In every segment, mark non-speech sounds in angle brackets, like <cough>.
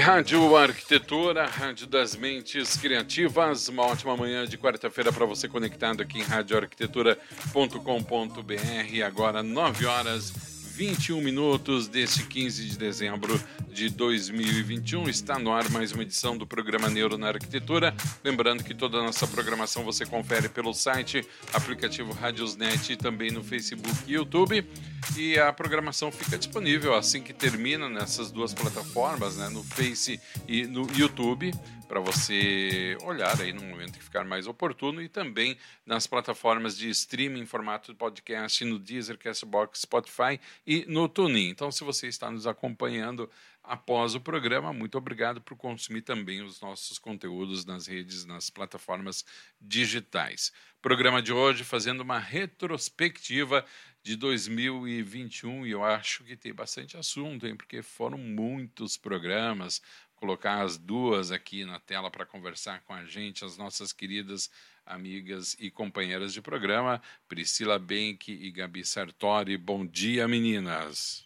Rádio Arquitetura, Rádio das Mentes Criativas. Uma ótima manhã de quarta-feira para você conectado aqui em radioarquitetura.com.br. Agora 9 horas 21 minutos deste 15 de dezembro de 2021. Está no ar mais uma edição do programa Neuro na Arquitetura. Lembrando que toda a nossa programação você confere pelo site, aplicativo Radiosnet e também no Facebook e YouTube. E a programação fica disponível assim que termina nessas duas plataformas, né, no Face e no YouTube para você olhar aí no momento que ficar mais oportuno e também nas plataformas de streaming em formato de podcast no Deezer, Castbox, Spotify e no TuneIn. Então, se você está nos acompanhando após o programa, muito obrigado por consumir também os nossos conteúdos nas redes, nas plataformas digitais. Programa de hoje fazendo uma retrospectiva de 2021 e eu acho que tem bastante assunto, hein? Porque foram muitos programas, colocar as duas aqui na tela para conversar com a gente, as nossas queridas amigas e companheiras de programa, Priscila Benck e Gabi Sartori. Bom dia, meninas.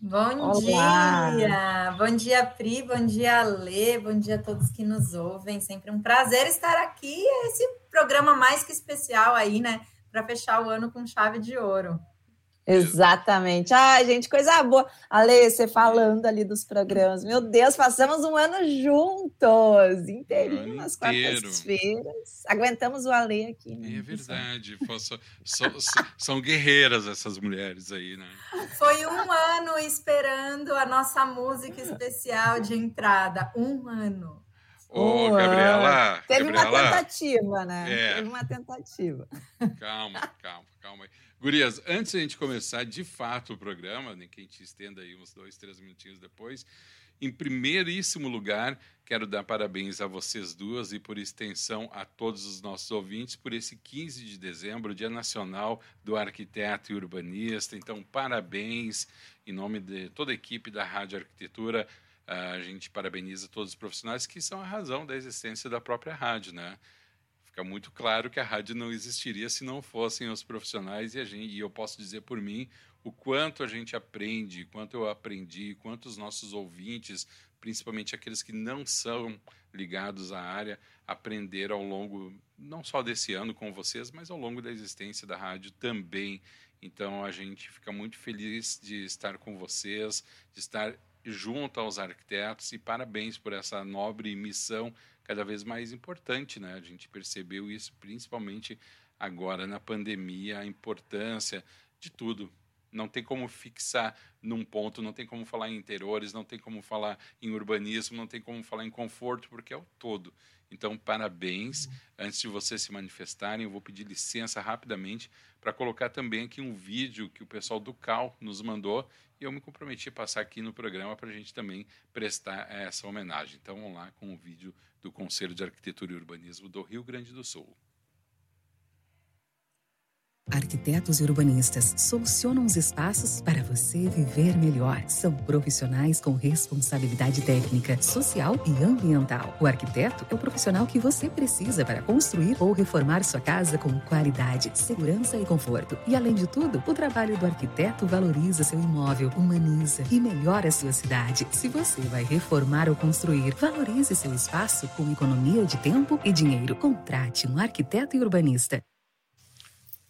Bom Olá. dia! Bom dia, Pri, bom dia, Lê, bom dia a todos que nos ouvem. Sempre um prazer estar aqui. Esse programa mais que especial aí, né? Para fechar o ano com chave de ouro. Exatamente. Ai, gente, coisa boa. Ale, você falando ali dos programas. Meu Deus, passamos um ano juntos, inteirinho, nas quartas-feiras. Aguentamos o Ale aqui. Né? É verdade. são guerreiras essas mulheres aí, né? Foi um ano esperando a nossa música especial de entrada. Um ano. Ô, Gabriela. Teve Gabriela. uma tentativa, né? É. Teve uma tentativa. Calma, calma, calma. Gurias, antes de a gente começar de fato o programa, nem que a gente estenda aí uns dois, três minutinhos depois, em primeiríssimo lugar, quero dar parabéns a vocês duas e, por extensão, a todos os nossos ouvintes por esse 15 de dezembro, Dia Nacional do Arquiteto e Urbanista. Então, parabéns em nome de toda a equipe da Rádio Arquitetura. A gente parabeniza todos os profissionais que são a razão da existência da própria rádio, né? Fica muito claro que a rádio não existiria se não fossem os profissionais e a gente, e eu posso dizer por mim o quanto a gente aprende, quanto eu aprendi, quanto os nossos ouvintes, principalmente aqueles que não são ligados à área, aprenderam ao longo não só desse ano com vocês, mas ao longo da existência da rádio também. Então a gente fica muito feliz de estar com vocês, de estar junto aos arquitetos e parabéns por essa nobre missão cada vez mais importante, né? A gente percebeu isso principalmente agora na pandemia, a importância de tudo. Não tem como fixar num ponto, não tem como falar em interiores, não tem como falar em urbanismo, não tem como falar em conforto, porque é o todo. Então, parabéns. Antes de vocês se manifestarem, eu vou pedir licença rapidamente para colocar também aqui um vídeo que o pessoal do CAL nos mandou e eu me comprometi a passar aqui no programa para a gente também prestar essa homenagem. Então, vamos lá com o vídeo do Conselho de Arquitetura e Urbanismo do Rio Grande do Sul. Arquitetos e urbanistas solucionam os espaços para você viver melhor. São profissionais com responsabilidade técnica, social e ambiental. O arquiteto é o profissional que você precisa para construir ou reformar sua casa com qualidade, segurança e conforto. E além de tudo, o trabalho do arquiteto valoriza seu imóvel, humaniza e melhora sua cidade. Se você vai reformar ou construir, valorize seu espaço com economia de tempo e dinheiro. Contrate um arquiteto e urbanista.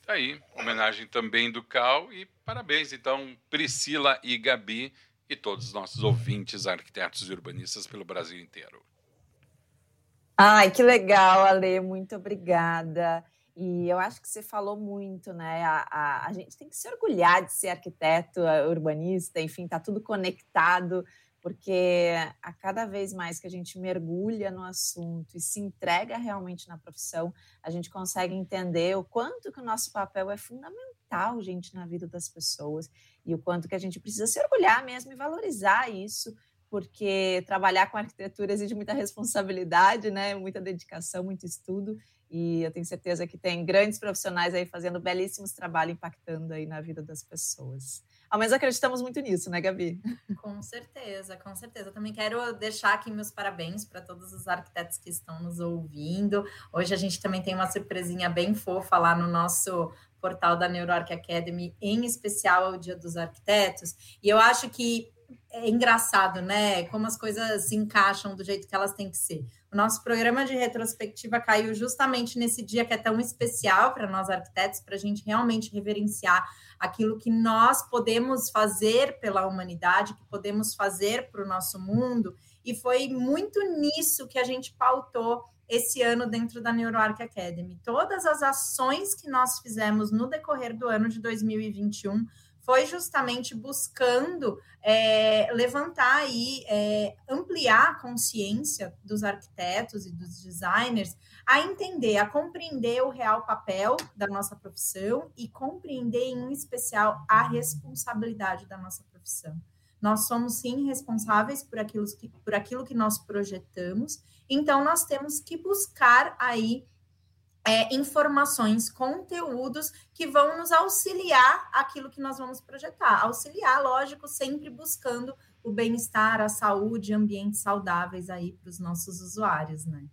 Tá aí, homenagem também do Cal e parabéns então Priscila e Gabi e todos os nossos ouvintes, arquitetos e urbanistas pelo Brasil inteiro. Ai, que legal, Ale, muito obrigada. E eu acho que você falou muito, né? A, a, a gente tem que se orgulhar de ser arquiteto, urbanista, enfim, tá tudo conectado porque a cada vez mais que a gente mergulha no assunto e se entrega realmente na profissão, a gente consegue entender o quanto que o nosso papel é fundamental gente, na vida das pessoas e o quanto que a gente precisa se orgulhar mesmo e valorizar isso, porque trabalhar com arquitetura exige muita responsabilidade, né? Muita dedicação, muito estudo. E eu tenho certeza que tem grandes profissionais aí fazendo belíssimos trabalhos, impactando aí na vida das pessoas. Ao menos acreditamos muito nisso, né, Gabi? Com certeza, com certeza. Também quero deixar aqui meus parabéns para todos os arquitetos que estão nos ouvindo. Hoje a gente também tem uma surpresinha bem fofa lá no nosso portal da NeuroArc Academy, em especial o Dia dos Arquitetos. E eu acho que é engraçado, né? Como as coisas se encaixam do jeito que elas têm que ser. O nosso programa de retrospectiva caiu justamente nesse dia que é tão especial para nós arquitetos, para a gente realmente reverenciar aquilo que nós podemos fazer pela humanidade, que podemos fazer para o nosso mundo, e foi muito nisso que a gente pautou esse ano dentro da NeuroArc Academy. Todas as ações que nós fizemos no decorrer do ano de 2021 foi justamente buscando é, levantar e é, ampliar a consciência dos arquitetos e dos designers a entender, a compreender o real papel da nossa profissão e compreender, em especial, a responsabilidade da nossa profissão. Nós somos, sim, responsáveis por aquilo que, por aquilo que nós projetamos, então nós temos que buscar aí é, informações, conteúdos que vão nos auxiliar aquilo que nós vamos projetar. Auxiliar, lógico, sempre buscando o bem-estar, a saúde, ambientes saudáveis aí para os nossos usuários, né?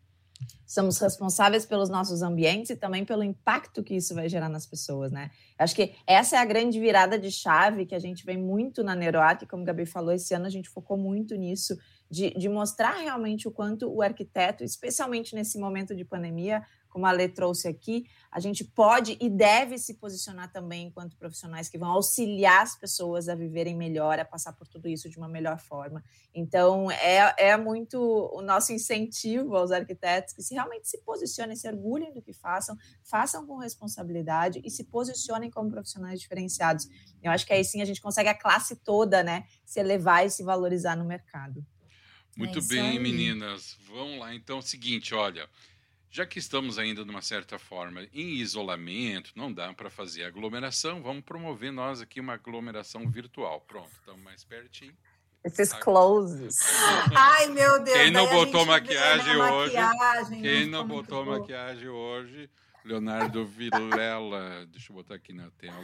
Somos responsáveis pelos nossos ambientes e também pelo impacto que isso vai gerar nas pessoas, né? Acho que essa é a grande virada de chave que a gente vem muito na Neuroarc, como a Gabi falou, esse ano a gente focou muito nisso, de, de mostrar realmente o quanto o arquiteto, especialmente nesse momento de pandemia, como a Lê trouxe aqui, a gente pode e deve se posicionar também enquanto profissionais que vão auxiliar as pessoas a viverem melhor, a passar por tudo isso de uma melhor forma. Então, é, é muito o nosso incentivo aos arquitetos que se realmente se posicionem, se orgulhem do que façam, façam com responsabilidade e se posicionem como profissionais diferenciados. Eu acho que aí sim a gente consegue a classe toda, né, se elevar e se valorizar no mercado. Muito é bem, aí. meninas. Vamos lá. Então, é o seguinte, olha, já que estamos ainda, de uma certa forma, em isolamento, não dá para fazer aglomeração, vamos promover nós aqui uma aglomeração virtual. Pronto, estamos mais pertinho. Esses closes. Ai, meu Deus. Quem não botou maquiagem hoje? Maquiagem, quem não botou maquiagem hoje? Leonardo Vilela. Deixa eu botar aqui na tela.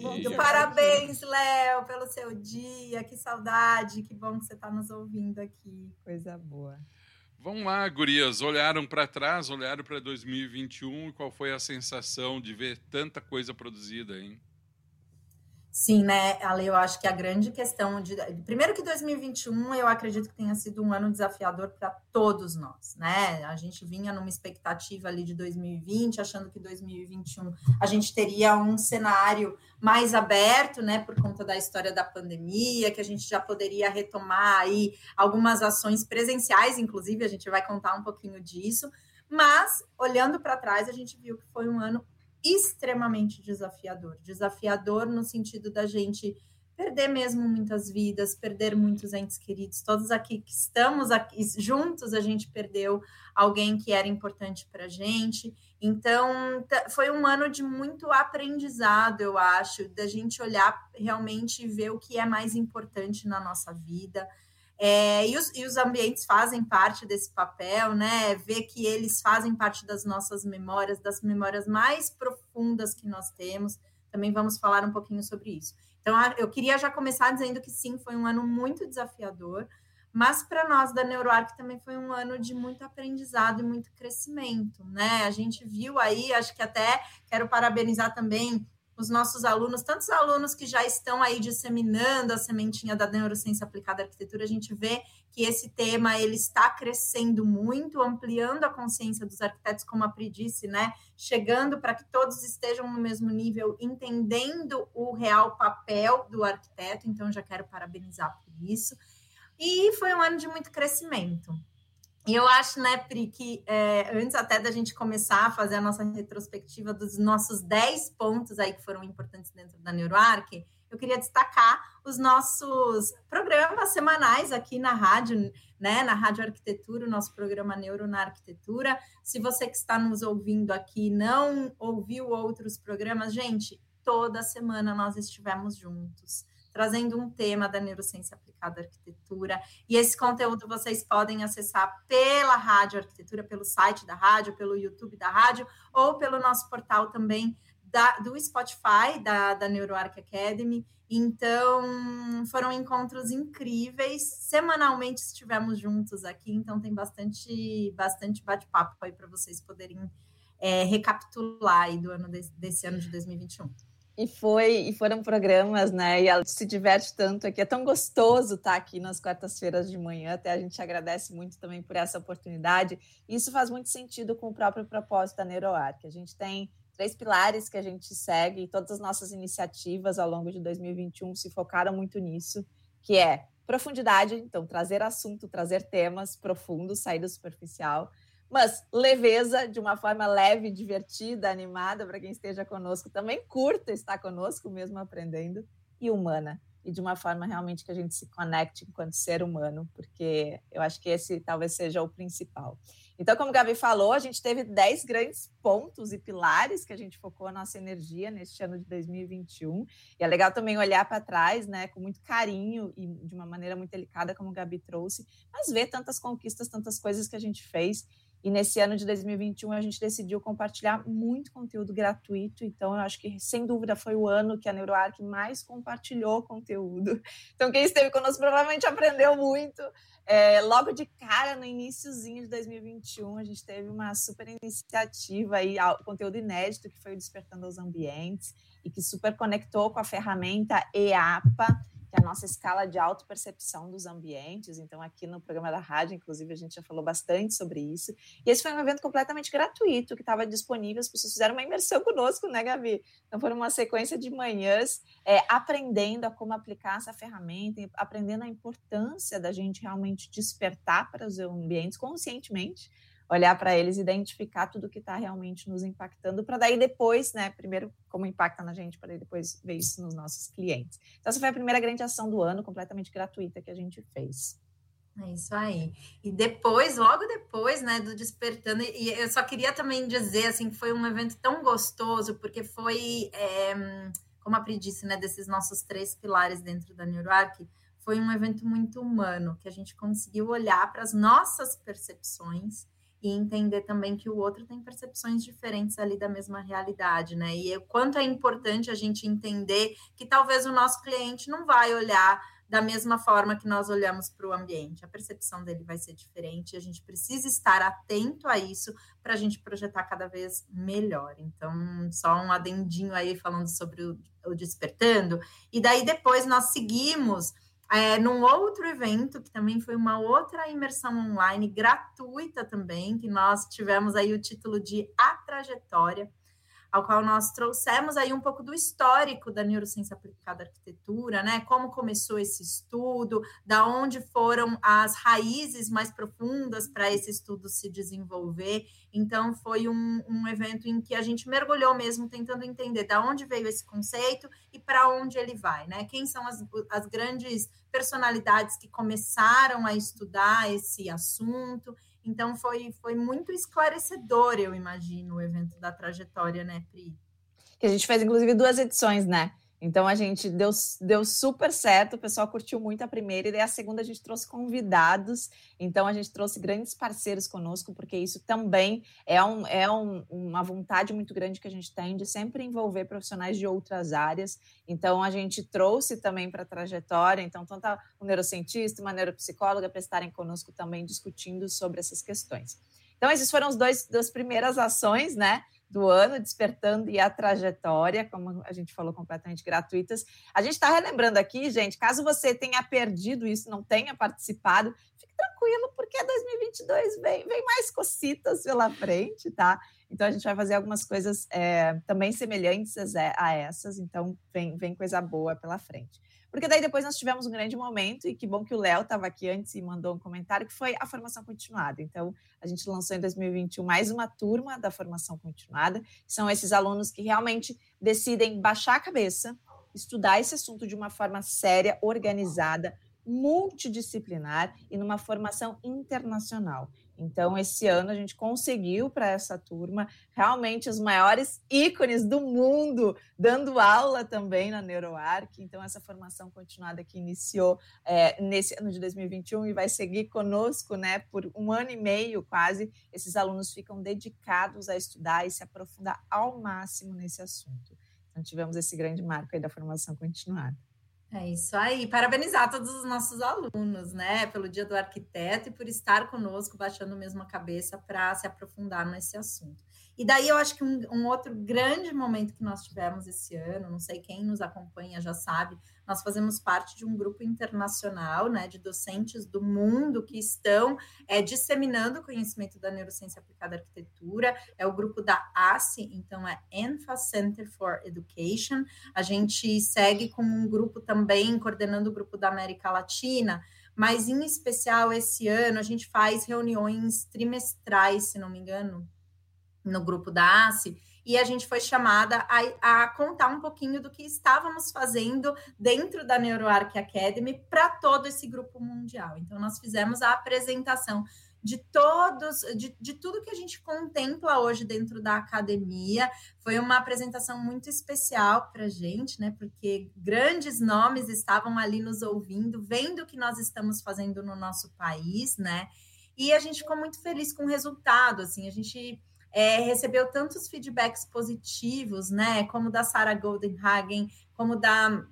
Bom dia, Léo! Parabéns, Léo, pelo seu dia. Que saudade. Que bom que você está nos ouvindo aqui. Coisa boa. Vamos lá, gurias. Olharam para trás, olharam para 2021 e qual foi a sensação de ver tanta coisa produzida, hein? Sim, né, Ale, eu acho que a grande questão de. Primeiro que 2021 eu acredito que tenha sido um ano desafiador para todos nós, né? A gente vinha numa expectativa ali de 2020, achando que 2021 a gente teria um cenário mais aberto, né, por conta da história da pandemia, que a gente já poderia retomar aí algumas ações presenciais, inclusive, a gente vai contar um pouquinho disso. Mas, olhando para trás, a gente viu que foi um ano extremamente desafiador. Desafiador no sentido da gente perder mesmo muitas vidas, perder muitos entes queridos. Todos aqui que estamos aqui juntos, a gente perdeu alguém que era importante para a gente. Então, foi um ano de muito aprendizado, eu acho, da gente olhar realmente e ver o que é mais importante na nossa vida. É, e, os, e, os, ambientes fazem parte desse papel, né? Ver que eles fazem parte das nossas memórias, das memórias mais profundas que nós temos. Também vamos falar um pouquinho sobre isso. Então, eu queria já começar dizendo que sim, foi um ano muito desafiador, mas para nós da NeuroArc também foi um ano de muito aprendizado e muito crescimento, né? A gente viu aí, acho que até quero parabenizar também os nossos alunos, tantos alunos que já estão aí disseminando a sementinha da neurociência aplicada à arquitetura, a gente vê que esse tema ele está crescendo muito, ampliando a consciência dos arquitetos, como a Pri disse, né? Chegando para que todos estejam no mesmo nível, entendendo o real papel do arquiteto. Então, já quero parabenizar por isso. E foi um ano de muito crescimento. E eu acho, né, Pri, que é, antes até da gente começar a fazer a nossa retrospectiva dos nossos 10 pontos aí que foram importantes dentro da NeuroArc, eu queria destacar os nossos programas semanais aqui na rádio, né, na Rádio Arquitetura, o nosso programa Neuro na Arquitetura. Se você que está nos ouvindo aqui não ouviu outros programas, gente, toda semana nós estivemos juntos trazendo um tema da neurociência aplicada à arquitetura. E esse conteúdo vocês podem acessar pela Rádio Arquitetura, pelo site da rádio, pelo YouTube da rádio, ou pelo nosso portal também da, do Spotify, da, da NeuroArc Academy. Então, foram encontros incríveis. Semanalmente estivemos juntos aqui, então tem bastante, bastante bate-papo aí para vocês poderem é, recapitular aí do ano desse, desse ano de 2021. E foi e foram programas, né? E ela se diverte tanto aqui. É tão gostoso estar aqui nas quartas-feiras de manhã. Até a gente agradece muito também por essa oportunidade. Isso faz muito sentido com o próprio propósito da NeuroArc. A gente tem três pilares que a gente segue e todas as nossas iniciativas ao longo de 2021 se focaram muito nisso, que é profundidade, então trazer assunto, trazer temas profundos, sair do superficial mas leveza, de uma forma leve, divertida, animada, para quem esteja conosco, também curta estar conosco, mesmo aprendendo, e humana, e de uma forma realmente que a gente se conecte enquanto ser humano, porque eu acho que esse talvez seja o principal. Então, como o Gabi falou, a gente teve 10 grandes pontos e pilares que a gente focou a nossa energia neste ano de 2021. E é legal também olhar para trás, né, com muito carinho e de uma maneira muito delicada, como o Gabi trouxe, mas ver tantas conquistas, tantas coisas que a gente fez e nesse ano de 2021 a gente decidiu compartilhar muito conteúdo gratuito, então eu acho que sem dúvida foi o ano que a NeuroArc mais compartilhou conteúdo. Então quem esteve conosco provavelmente aprendeu muito. É, logo de cara, no iníciozinho de 2021, a gente teve uma super iniciativa aí, conteúdo inédito que foi o Despertando os Ambientes e que super conectou com a ferramenta EAPA, que é a nossa escala de autopercepção dos ambientes. Então, aqui no programa da rádio, inclusive, a gente já falou bastante sobre isso. E esse foi um evento completamente gratuito, que estava disponível, as pessoas fizeram uma imersão conosco, né, Gabi? Então, foi uma sequência de manhãs é, aprendendo a como aplicar essa ferramenta, aprendendo a importância da gente realmente despertar para os ambientes conscientemente olhar para eles, identificar tudo que está realmente nos impactando, para daí depois, né, primeiro como impacta na gente, para depois ver isso nos nossos clientes. Então, essa foi a primeira grande ação do ano, completamente gratuita, que a gente fez. É isso aí. E depois, logo depois, né, do Despertando, e eu só queria também dizer, assim, que foi um evento tão gostoso, porque foi, é, como a Pri disse, né, desses nossos três pilares dentro da NeuroArc, foi um evento muito humano, que a gente conseguiu olhar para as nossas percepções, e entender também que o outro tem percepções diferentes ali da mesma realidade, né? E o quanto é importante a gente entender que talvez o nosso cliente não vai olhar da mesma forma que nós olhamos para o ambiente. A percepção dele vai ser diferente, a gente precisa estar atento a isso para a gente projetar cada vez melhor. Então, só um adendinho aí falando sobre o, o despertando. E daí depois nós seguimos é, num outro evento, que também foi uma outra imersão online gratuita também, que nós tivemos aí o título de A Trajetória, ao qual nós trouxemos aí um pouco do histórico da neurociência aplicada à arquitetura, né? Como começou esse estudo, da onde foram as raízes mais profundas para esse estudo se desenvolver. Então, foi um, um evento em que a gente mergulhou mesmo tentando entender da onde veio esse conceito e para onde ele vai, né? Quem são as, as grandes personalidades que começaram a estudar esse assunto então foi, foi muito esclarecedor, eu imagino, o evento da trajetória, né, Pri? Que a gente fez, inclusive, duas edições, né? Então a gente deu, deu super certo, o pessoal curtiu muito a primeira, e daí a segunda a gente trouxe convidados, então a gente trouxe grandes parceiros conosco, porque isso também é, um, é um, uma vontade muito grande que a gente tem de sempre envolver profissionais de outras áreas. Então a gente trouxe também para a trajetória, então tanto um neurocientista, uma neuropsicóloga para estarem conosco também discutindo sobre essas questões. Então, esses foram os dois das primeiras ações, né? Do ano, Despertando e a Trajetória, como a gente falou, completamente gratuitas. A gente está relembrando aqui, gente, caso você tenha perdido isso, não tenha participado, fique tranquilo, porque 2022 vem, vem mais cocitas pela frente, tá? Então, a gente vai fazer algumas coisas é, também semelhantes a essas, então vem, vem coisa boa pela frente. Porque daí depois nós tivemos um grande momento, e que bom que o Léo estava aqui antes e mandou um comentário, que foi a formação continuada. Então, a gente lançou em 2021 mais uma turma da formação continuada, são esses alunos que realmente decidem baixar a cabeça, estudar esse assunto de uma forma séria, organizada, multidisciplinar e numa formação internacional. Então, esse ano a gente conseguiu para essa turma realmente os maiores ícones do mundo dando aula também na NeuroArc. Então, essa formação continuada que iniciou é, nesse ano de 2021 e vai seguir conosco né, por um ano e meio quase. Esses alunos ficam dedicados a estudar e se aprofundar ao máximo nesse assunto. Então, tivemos esse grande marco aí da formação continuada. É isso aí. Parabenizar todos os nossos alunos, né, pelo Dia do Arquiteto e por estar conosco, baixando mesmo a cabeça para se aprofundar nesse assunto. E daí eu acho que um, um, outro grande momento que nós tivemos esse ano, não sei quem nos acompanha já sabe, nós fazemos parte de um grupo internacional, né, de docentes do mundo que estão é, disseminando o conhecimento da neurociência aplicada à arquitetura. É o grupo da ACE, então é ENFA Center for Education. A gente segue com um grupo também coordenando o grupo da América Latina mas em especial esse ano a gente faz reuniões trimestrais, se não me engano, no grupo da ACE, e a gente foi chamada a, a, contar um pouquinho do que estávamos fazendo dentro da NeuroArc Academy para todo esse grupo mundial. Então, nós fizemos a apresentação de todos, de, de tudo que a gente contempla hoje dentro da academia. Foi uma apresentação muito especial para a gente, né? Porque grandes nomes estavam ali nos ouvindo, vendo o que nós estamos fazendo no nosso país, né? E a gente ficou muito feliz com o resultado, assim, a gente é, recebeu tantos feedbacks positivos, né? Como da Sarah Goldenhagen, como da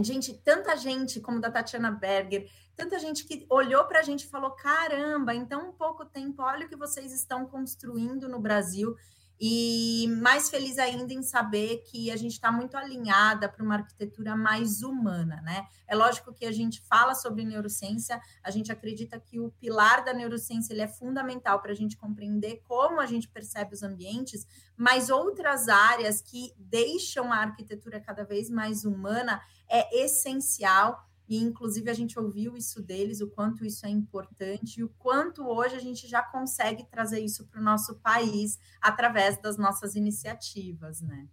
gente, tanta gente, como da Tatiana Berger, tanta gente que olhou para a gente e falou: caramba, em tão pouco tempo, olha o que vocês estão construindo no Brasil. E mais feliz ainda em saber que a gente está muito alinhada para uma arquitetura mais humana, né? É lógico que a gente fala sobre neurociência, a gente acredita que o pilar da neurociência ele é fundamental para a gente compreender como a gente percebe os ambientes, mas outras áreas que deixam a arquitetura cada vez mais humana é essencial e inclusive a gente ouviu isso deles, o quanto isso é importante e o quanto hoje a gente já consegue trazer isso para o nosso país através das nossas iniciativas, né?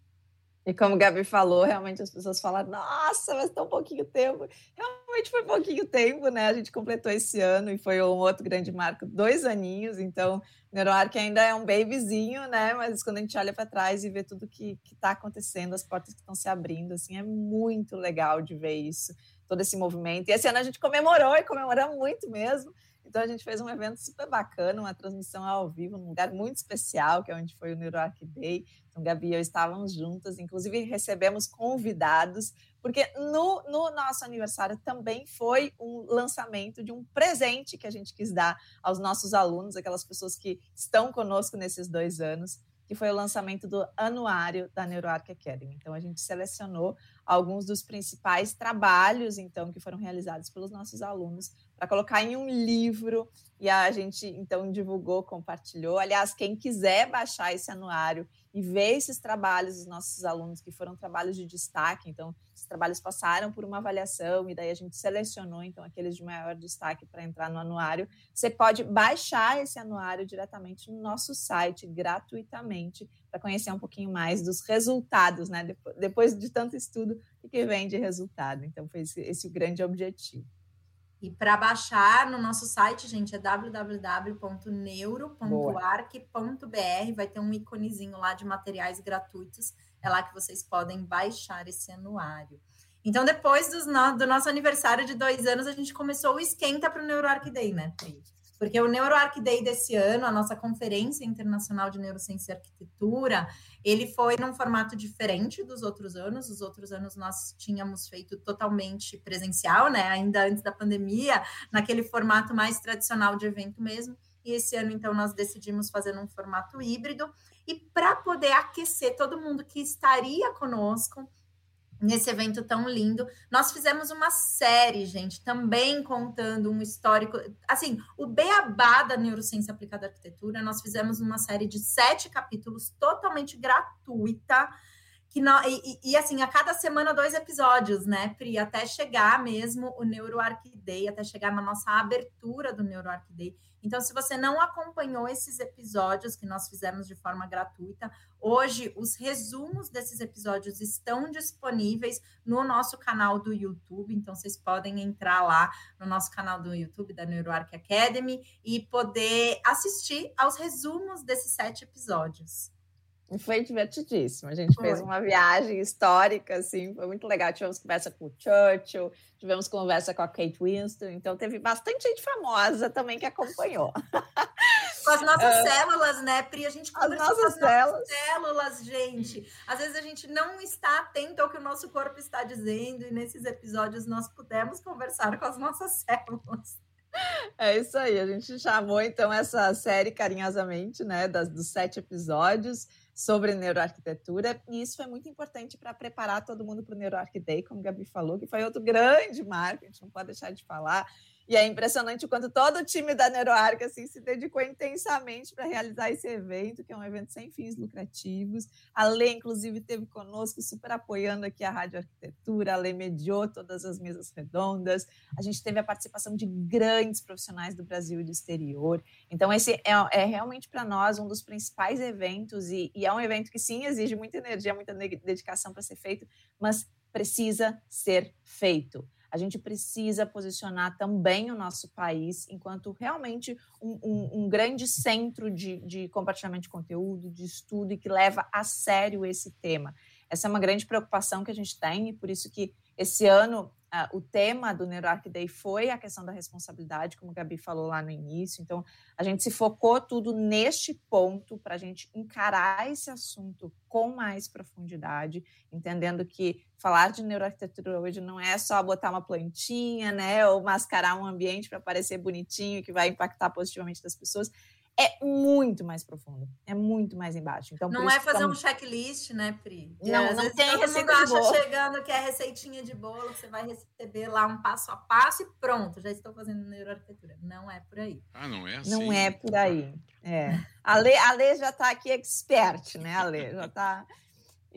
E como o Gabi falou, realmente as pessoas falam, nossa, mas tão pouquinho tempo. Realmente foi pouquinho tempo, né? A gente completou esse ano e foi um outro grande marco, dois aninhos, então NeuroArc ainda é um babyzinho, né? Mas quando a gente olha para trás e vê tudo que está acontecendo, as portas que estão se abrindo, assim, é muito legal de ver isso todo esse movimento. E esse ano a gente comemorou e comemoramos muito mesmo. Então a gente fez um evento super bacana, uma transmissão ao vivo, num lugar muito especial, que é onde foi o NeuroArc Day. Então, Gabi e eu estávamos juntas, inclusive recebemos convidados, porque no, no nosso aniversário também foi um lançamento de um presente que a gente quis dar aos nossos alunos, aquelas pessoas que estão conosco nesses dois anos que foi o lançamento do anuário da NeuroArc Academy. Então, a gente selecionou alguns dos principais trabalhos, então, que foram realizados pelos nossos alunos para colocar em um livro e a gente então divulgou, compartilhou. Aliás, quem quiser baixar esse anuário e ver esses trabalhos dos nossos alunos, que foram trabalhos de destaque, então, esses trabalhos passaram por uma avaliação e daí a gente selecionou, então, aqueles de maior destaque para entrar no anuário. Você pode baixar esse anuário diretamente no nosso site, gratuitamente, para conhecer um pouquinho mais dos resultados, né? Depois de tanto estudo, o que vem de resultado. Então, foi esse, esse o grande objetivo. E para baixar no nosso site, gente, é www.neuro.arc.br. Vai ter um íconezinho lá de materiais gratuitos. É lá que vocês podem baixar esse anuário. Então, depois no, do nosso aniversário de dois anos, a gente começou o esquenta para o NeuroArc Day, né, Pri? porque o NeuroArc Day desse ano, a nossa Conferência Internacional de Neurociência e Arquitetura, ele foi num formato diferente dos outros anos. Os outros anos nós tínhamos feito totalmente presencial, né? Ainda antes da pandemia, naquele formato mais tradicional de evento mesmo. E esse ano, então, nós decidimos fazer num formato híbrido. E para poder aquecer todo mundo que estaria conosco, nesse evento tão lindo. Nós fizemos uma série, gente, também contando um histórico. Assim, o beabá da neurociência aplicada à arquitetura, nós fizemos uma série de sete capítulos totalmente gratuita que nós, e, e, assim, a cada semana dois episódios, né, Pri? Até chegar mesmo o NeuroArc Day, até chegar na nossa abertura do NeuroArc Day. Então, se você não acompanhou esses episódios que nós fizemos de forma gratuita, hoje os resumos desses episódios estão disponíveis no nosso canal do YouTube. Então, vocês podem entrar lá no nosso canal do YouTube da NeuroArc Academy e poder assistir aos resumos desses sete episódios. E foi divertidíssimo. A gente fez uma viagem histórica, assim, foi muito legal. Tivemos conversa com o Churchill, tivemos conversa com a Kate Winston, então teve bastante gente famosa também que acompanhou. Com as nossas uh, <laughs> células, né, Pri? A gente conversou as nossas com as células. nossas células, gente. Às vezes a gente não está atento ao que o nosso corpo está dizendo, e nesses episódios nós pudemos conversar com as nossas <laughs> células. É isso aí, a gente chamou então essa série carinhosamente, né, das, dos sete episódios sobre neuroarquitetura, e isso foi muito importante para preparar todo mundo para o NeuroArc Day, como a Gabi falou, que foi outro grande marco, a gente não pode deixar de falar. E é impressionante o quanto todo o time da NeuroArc assim, se dedicou intensamente para realizar esse evento, que é um evento sem fins lucrativos. A Lê, inclusive, teve conosco, super apoiando aqui a Rádio Arquitetura. A Lê mediou todas as mesas redondas. A gente teve a participação de grandes profissionais do Brasil e do exterior. Então, esse é, é realmente para nós um dos principais eventos, e, e é um evento que sim exige muita energia, muita dedicação para ser feito, mas precisa ser feito a gente precisa posicionar também o nosso país enquanto realmente um, um, um grande centro de, de compartilhamento de conteúdo, de estudo e que leva a sério esse tema. Essa é uma grande preocupação que a gente tem e por isso que esse ano o tema do NeuroArc Day foi a questão da responsabilidade, como a Gabi falou lá no início. Então, a gente se focou tudo neste ponto para a gente encarar esse assunto com mais profundidade, entendendo que falar de neuroarquitetura hoje não é só botar uma plantinha, né, ou mascarar um ambiente para parecer bonitinho que vai impactar positivamente das pessoas é muito mais profundo, é muito mais embaixo. Então, não é fazer um checklist, né, Pri? Não, não tem todo receita mundo acha chegando que é receitinha de bolo, que você vai receber lá um passo a passo e pronto, já estou fazendo neuroarquitetura. Não é por aí. Ah, não é assim? Não é por aí. É. <laughs> A Lê, a Lê já está aqui expert, né, a Lê? Já está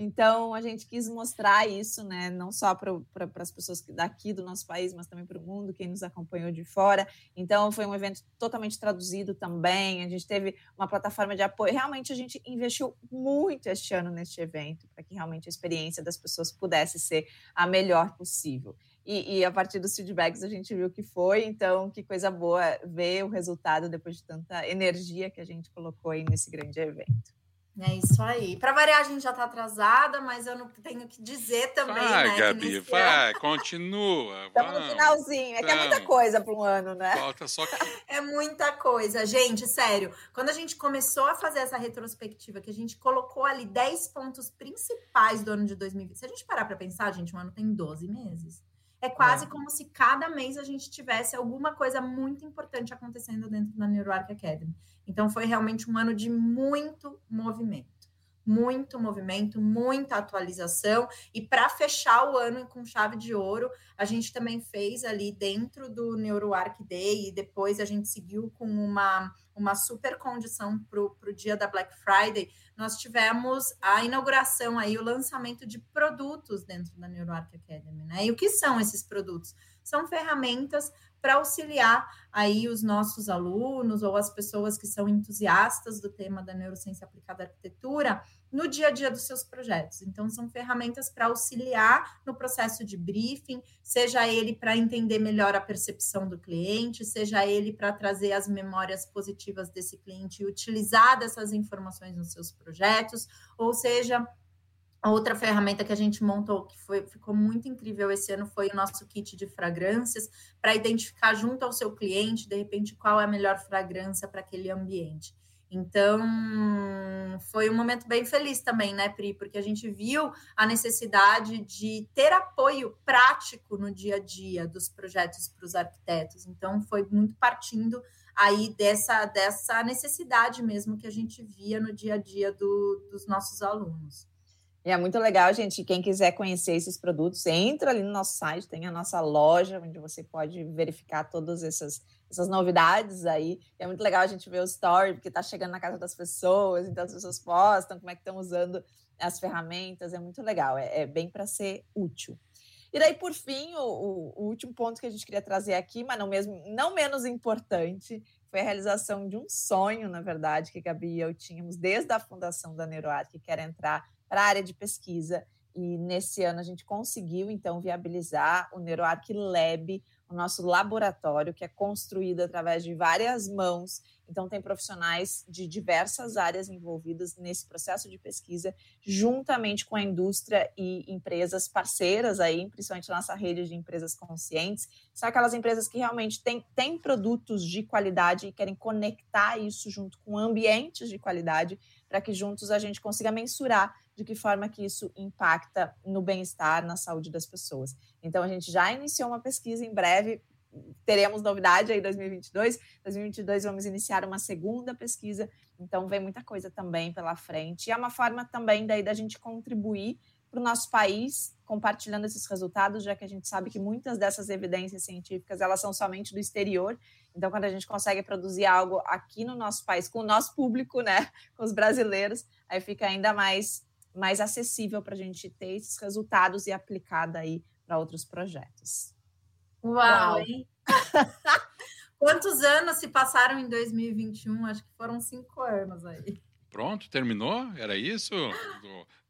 então, a gente quis mostrar isso, né, não só para as pessoas daqui do nosso país, mas também para o mundo, quem nos acompanhou de fora. Então, foi um evento totalmente traduzido também. A gente teve uma plataforma de apoio. Realmente, a gente investiu muito este ano neste evento, para que realmente a experiência das pessoas pudesse ser a melhor possível. E, e, a partir dos feedbacks a gente viu que foi, então que coisa boa ver o resultado depois de tanta energia que a gente colocou aí nesse grande evento. É isso aí. Para variar, a gente já está atrasada, mas eu não tenho que dizer também. Vai, né, Gabi, vai, ano... <laughs> continua. Estamos no finalzinho. É que é muita coisa para um ano, né? Falta só que. <laughs> É muita coisa. Gente, sério, quando a gente começou a fazer essa retrospectiva, que a gente colocou ali 10 pontos principais do ano de 2020. Se a gente parar para pensar, gente, um ano tem 12 meses. É quase é. como se cada mês a gente tivesse alguma coisa muito importante acontecendo dentro da NeuroArc Academy. Então, foi realmente um ano de muito movimento. Muito movimento, muita atualização. E para fechar o ano com chave de ouro, a gente também fez ali dentro do NeuroArc Day e depois a gente seguiu com uma, uma super condição para o dia da Black Friday nós tivemos a inauguração aí, o lançamento de produtos dentro da NeuroArc Academy, né? E o que são esses produtos? São ferramentas para auxiliar aí os nossos alunos ou as pessoas que são entusiastas do tema da neurociência aplicada à arquitetura no dia a dia dos seus projetos. Então, são ferramentas para auxiliar no processo de briefing, seja ele para entender melhor a percepção do cliente, seja ele para trazer as memórias positivas desse cliente e utilizar dessas informações nos seus projetos, ou seja, outra ferramenta que a gente montou, que foi, ficou muito incrível esse ano, foi o nosso kit de fragrâncias, para identificar junto ao seu cliente, de repente, qual é a melhor fragrância para aquele ambiente. Então, foi um momento bem feliz também, né, Pri? Porque a gente viu a necessidade de ter apoio prático no dia a dia dos projetos para os arquitetos. Então, foi muito partindo aí dessa, dessa necessidade mesmo que a gente via no dia a dia do, dos nossos alunos. E é muito legal, gente. Quem quiser conhecer esses produtos, entra ali no nosso site, tem a nossa loja, onde você pode verificar todas essas essas novidades aí. É muito legal a gente ver o story, porque está chegando na casa das pessoas, então as pessoas postam como é que estão usando as ferramentas, é muito legal, é, é bem para ser útil. E daí, por fim, o, o, o, último ponto que a gente queria trazer aqui, mas não, mesmo, não menos importante, foi a realização de um sonho, na verdade, que Gabi e eu tínhamos desde a fundação da NeuroArt, que quer entrar para a área de pesquisa. E nesse ano a gente conseguiu, então, viabilizar o NeuroArc Lab, o nosso laboratório, que é construído através de várias mãos. Então, tem profissionais de diversas áreas envolvidas nesse processo de pesquisa, juntamente com a indústria e empresas parceiras aí, principalmente nossa rede de empresas conscientes. São aquelas empresas que realmente têm, têm produtos de qualidade e querem conectar isso junto com ambientes de qualidade, para que juntos a gente consiga mensurar de que forma que isso impacta no bem-estar, na saúde das pessoas. Então, a gente já iniciou uma pesquisa, em breve teremos novidade aí em 2022. 2022 vamos iniciar uma segunda pesquisa, então vem muita coisa também pela frente. E é uma forma também daí da gente contribuir para o nosso país, compartilhando esses resultados, já que a gente sabe que muitas dessas evidências científicas elas são somente do exterior. Então, quando a gente consegue produzir algo aqui no nosso país, com o nosso público, né, com os brasileiros, aí fica ainda mais mais acessível para a gente ter esses resultados e aplicar daí para outros projetos. Uau! Uau. <laughs> Quantos anos se passaram em 2021? Acho que foram cinco anos aí. Pronto, terminou? Era isso?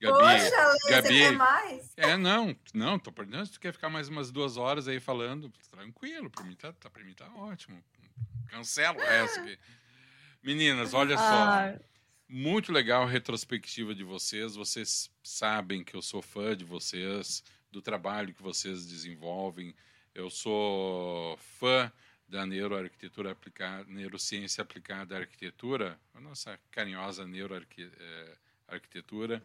Gabi, Poxa, Lê, Gabi, você quer mais? É, não, não, tô perdendo. Se tu quer ficar mais umas duas horas aí falando, tranquilo, para mim tá, tá, mim tá ótimo. Cancela o resto aqui. Meninas, olha só. Muito legal a retrospectiva de vocês. Vocês sabem que eu sou fã de vocês, do trabalho que vocês desenvolvem. Eu sou fã da neuroarquitetura aplicada, neurociência aplicada à arquitetura, a nossa carinhosa neuroarquitetura.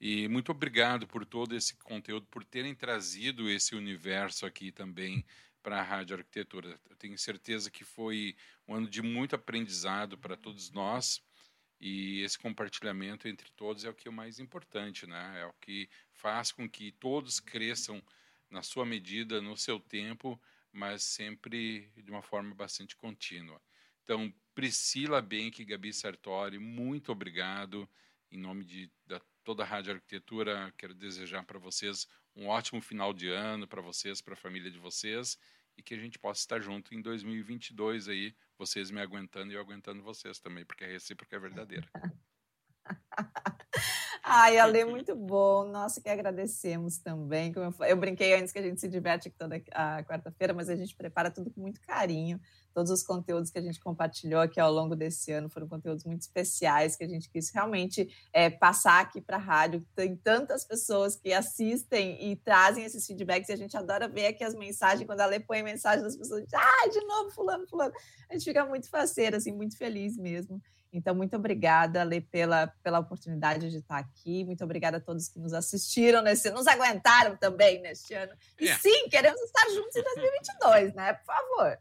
E muito obrigado por todo esse conteúdo, por terem trazido esse universo aqui também para a Rádio Arquitetura. Eu tenho certeza que foi um ano de muito aprendizado para todos nós e esse compartilhamento entre todos é o que é o mais importante, né? É o que faz com que todos cresçam na sua medida, no seu tempo, mas sempre de uma forma bastante contínua. Então, Priscila Benck e Gabi Sartori, muito obrigado. Em nome de da, toda a Rádio Arquitetura, quero desejar para vocês um ótimo final de ano, para vocês, para a família de vocês, e que a gente possa estar junto em 2022 aí, vocês me aguentando e eu aguentando vocês também, porque a recíproca é verdadeira. <laughs> Ai, Ale, muito bom. Nossa, que agradecemos também. Como eu, eu brinquei antes que a gente se diverte aqui toda a quarta-feira, mas a gente prepara tudo com muito carinho. Todos os conteúdos que a gente compartilhou aqui ao longo desse ano foram conteúdos muito especiais que a gente quis realmente é, passar aqui para a rádio. Tem tantas pessoas que assistem e trazem esses feedbacks e a gente adora ver aqui as mensagens. Quando a Lê põe mensagem das pessoas, ah, de novo, fulano, fulano. A gente fica muito faceira, assim, muito feliz mesmo. Então, muito obrigada, Lê, pela, pela oportunidade de estar aqui. Muito obrigada a todos que nos assistiram, nesse, nos aguentaram também neste ano. E é. sim, queremos estar juntos em 2022, né? Por favor.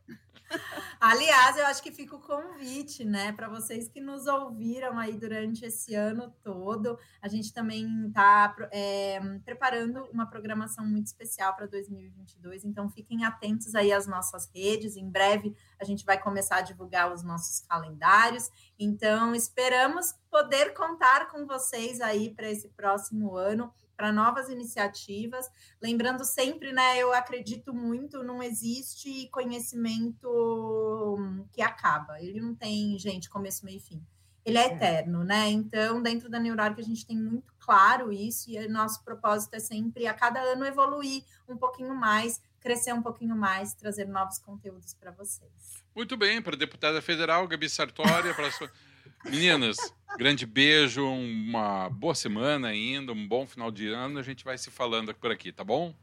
Aliás, eu acho que fica o convite, né, para vocês que nos ouviram aí durante esse ano todo. A gente também está é, preparando uma programação muito especial para 2022, então fiquem atentos aí às nossas redes. Em breve a gente vai começar a divulgar os nossos calendários. Então, esperamos poder contar com vocês aí para esse próximo ano para novas iniciativas. Lembrando sempre, né, eu acredito muito, não existe conhecimento que acaba. Ele não tem, gente, começo, meio e fim. Ele é, é. eterno, né? Então, dentro da Neurarc, a gente tem muito claro isso, e nosso propósito é sempre, a cada ano, evoluir um pouquinho mais, crescer um pouquinho mais, trazer novos conteúdos para vocês. Muito bem, para a deputada federal, Gabi Sartori, para. <laughs> Meninas, grande beijo, uma boa semana ainda, um bom final de ano. A gente vai se falando por aqui, tá bom?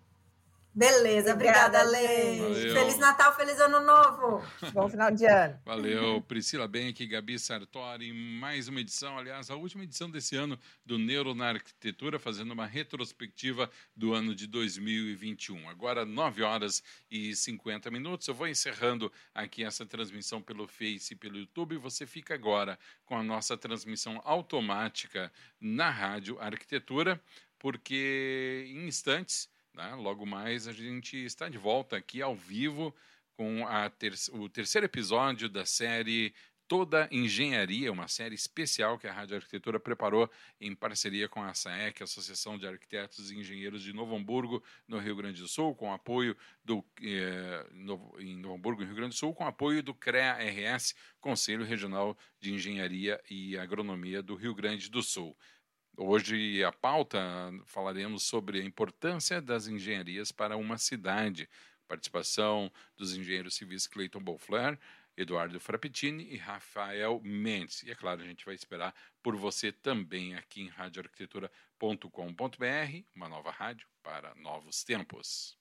Beleza, obrigada, Lê. Feliz Natal, feliz Ano Novo. Bom final de ano. Valeu, Priscila Benck, Gabi Sartori, mais uma edição, aliás, a última edição desse ano do Neuro na Arquitetura, fazendo uma retrospectiva do ano de 2021. Agora, 9 horas e 50 minutos. Eu vou encerrando aqui essa transmissão pelo Face e pelo YouTube. Você fica agora com a nossa transmissão automática na Rádio Arquitetura, porque em instantes né? Logo mais a gente está de volta aqui ao vivo com ter o terceiro episódio da série Toda Engenharia, uma série especial que a Rádio Arquitetura preparou em parceria com a SAEC, Associação de Arquitetos e Engenheiros de Novo Hamburgo, no Rio Grande do Sul, com apoio do eh, Novo, em Novo Hamburgo, no Rio Grande do Sul, com apoio do CREA-RS, Conselho Regional de Engenharia e Agronomia do Rio Grande do Sul. Hoje, a pauta, falaremos sobre a importância das engenharias para uma cidade. Participação dos engenheiros civis Clayton Beauflair, Eduardo Frappetini e Rafael Mendes. E é claro, a gente vai esperar por você também aqui em radioarquitetura.com.br, uma nova rádio para novos tempos.